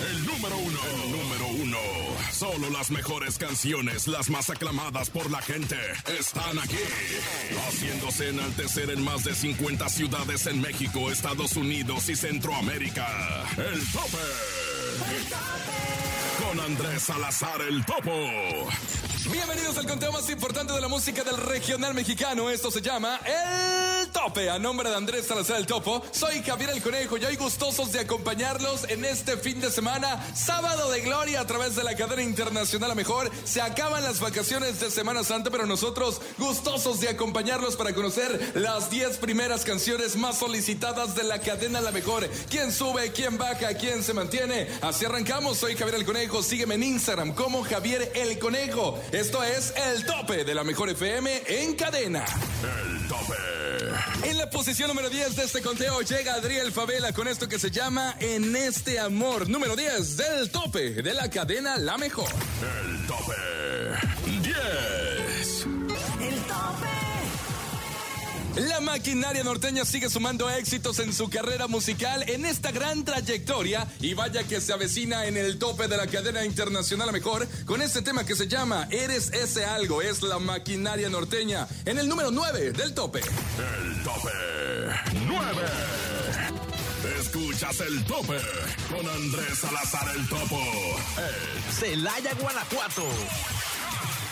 El número uno. El número uno. Solo las mejores canciones, las más aclamadas por la gente, están aquí. Haciéndose enaltecer en más de 50 ciudades en México, Estados Unidos y Centroamérica. El tope. El tope. Con Andrés Salazar el Topo. Bienvenidos al conteo más importante de la música del regional mexicano. Esto se llama El Tope. A nombre de Andrés Salazar el Topo, soy Javier el Conejo y hoy gustosos de acompañarlos en este fin de semana, sábado de gloria a través de la cadena internacional a mejor. Se acaban las vacaciones de Semana Santa, pero nosotros gustosos de acompañarlos para conocer las 10 primeras canciones más solicitadas de la cadena la mejor. ¿Quién sube, quién baja, quién se mantiene? Así arrancamos. Soy Javier el Conejo. Sígueme en Instagram como Javier el Conejo. Esto es el tope de la mejor FM en cadena. El tope. En la posición número 10 de este conteo llega Adriel Favela con esto que se llama En este amor. Número 10 del tope de la cadena La Mejor. El tope. 10. La maquinaria norteña sigue sumando éxitos en su carrera musical en esta gran trayectoria y vaya que se avecina en el tope de la cadena internacional a mejor con este tema que se llama Eres ese algo, es la maquinaria norteña en el número 9 del tope. El tope. 9. Escuchas el tope con Andrés Salazar el Topo. El Celaya, Guanajuato.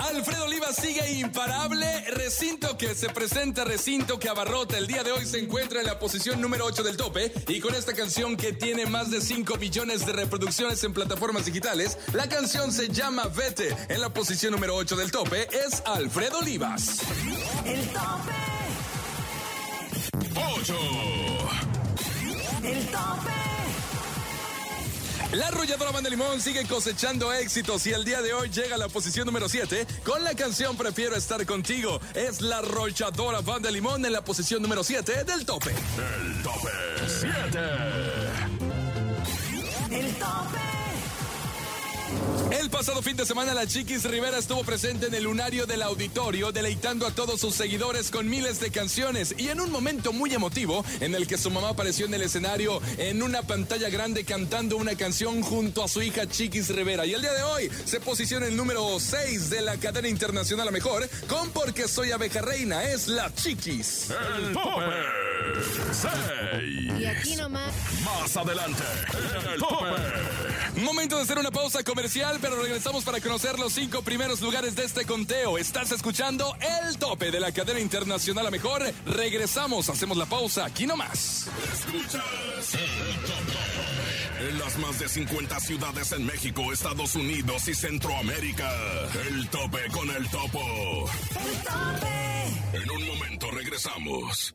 Alfredo Oliva sigue imparable. Recinto que se presenta, recinto que abarrota. El día de hoy se encuentra en la posición número 8 del tope. Y con esta canción que tiene más de 5 millones de reproducciones en plataformas digitales, la canción se llama Vete. En la posición número 8 del tope es Alfredo Olivas. El tope. 8. El tope. La arrolladora Banda Limón sigue cosechando éxitos y el día de hoy llega a la posición número 7 con la canción Prefiero estar contigo. Es la arrolladora Banda Limón en la posición número 7 del tope. El tope. 7. El tope. El pasado fin de semana la Chiquis Rivera estuvo presente en el lunario del auditorio deleitando a todos sus seguidores con miles de canciones y en un momento muy emotivo en el que su mamá apareció en el escenario en una pantalla grande cantando una canción junto a su hija Chiquis Rivera y el día de hoy se posiciona el número 6 de la cadena internacional a mejor con Porque soy abeja reina es la Chiquis. El tope. 6. Y aquí nomás. Más adelante. El tope. Momento de hacer una pausa comercial, pero regresamos para conocer los cinco primeros lugares de este conteo. Estás escuchando el tope de la cadena internacional a mejor. Regresamos, hacemos la pausa aquí nomás. Escuchas el tope. En las más de 50 ciudades en México, Estados Unidos y Centroamérica. El tope con el topo. El tope. En un momento regresamos.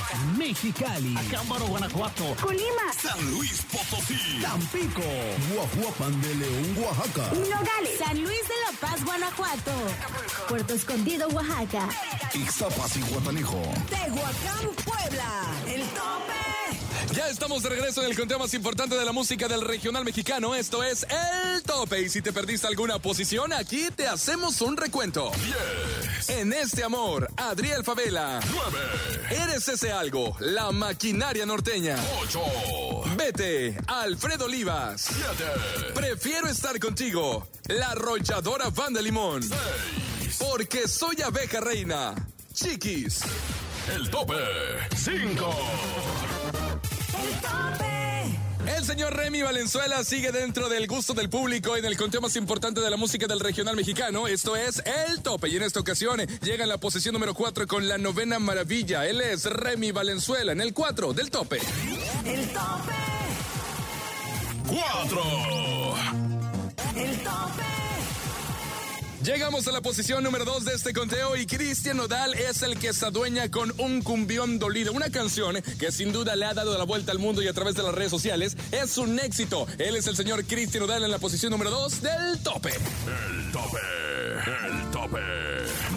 Mexicali. Acámbaro, Guanajuato. Colima. San Luis Potosí. Tampico. Guajuapan de León, Oaxaca. Nogales. San Luis de la Paz, Guanajuato. Puerto Escondido, Oaxaca. Ixtapas y Guatanejo. Tehuacán, Puebla. El tope. Ya estamos de regreso en el conteo más importante de la música del regional mexicano. Esto es El Tope. Y si te perdiste alguna posición, aquí te hacemos un recuento. 10. En este amor, Adriel Favela. 9. Eres ese algo, la maquinaria norteña. 8. Vete, Alfredo Olivas. 7. Prefiero estar contigo, la arrolladora Banda Limón. 6. Porque soy abeja reina. Chiquis. El tope 5. El tope. El señor Remy Valenzuela sigue dentro del gusto del público en el conteo más importante de la música del regional mexicano. Esto es El Tope. Y en esta ocasión llega en la posición número 4 con la novena maravilla. Él es Remy Valenzuela en el 4 del Tope. El tope. 4. Llegamos a la posición número 2 de este conteo y Cristian Nodal es el que se adueña con un cumbión dolido, una canción que sin duda le ha dado la vuelta al mundo y a través de las redes sociales es un éxito. Él es el señor Cristian Nodal en la posición número 2 del tope. El tope. El tope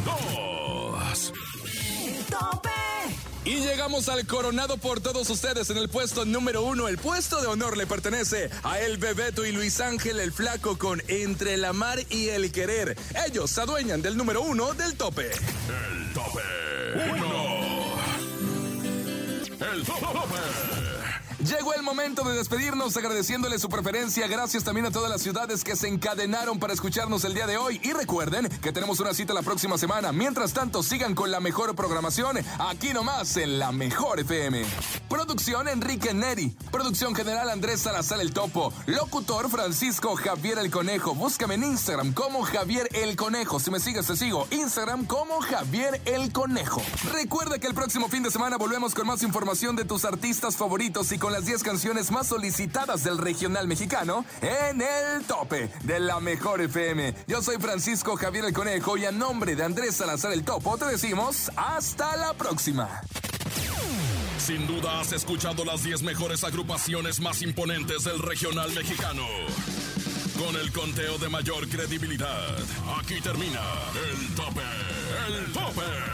2. El tope. Y llegamos al coronado por todos ustedes en el puesto número uno. El puesto de honor le pertenece a El Bebeto y Luis Ángel el Flaco con Entre la Mar y el Querer. Ellos se adueñan del número uno del tope. El tope 1. El tope. Llegó el momento de despedirnos agradeciéndole su preferencia. Gracias también a todas las ciudades que se encadenaron para escucharnos el día de hoy. Y recuerden que tenemos una cita la próxima semana. Mientras tanto, sigan con la mejor programación aquí nomás en la Mejor FM. Producción Enrique Neri. Producción general Andrés Salazar el Topo. Locutor Francisco Javier el Conejo. Búscame en Instagram como Javier el Conejo. Si me sigues, te sigo. Instagram como Javier el Conejo. Recuerda que el próximo fin de semana volvemos con más información de tus artistas favoritos y con las 10 canciones más solicitadas del regional mexicano en el tope de la mejor FM. Yo soy Francisco Javier el Conejo y a nombre de Andrés Salazar el Topo te decimos hasta la próxima. Sin duda has escuchado las 10 mejores agrupaciones más imponentes del regional mexicano. Con el conteo de mayor credibilidad. Aquí termina el tope. El tope.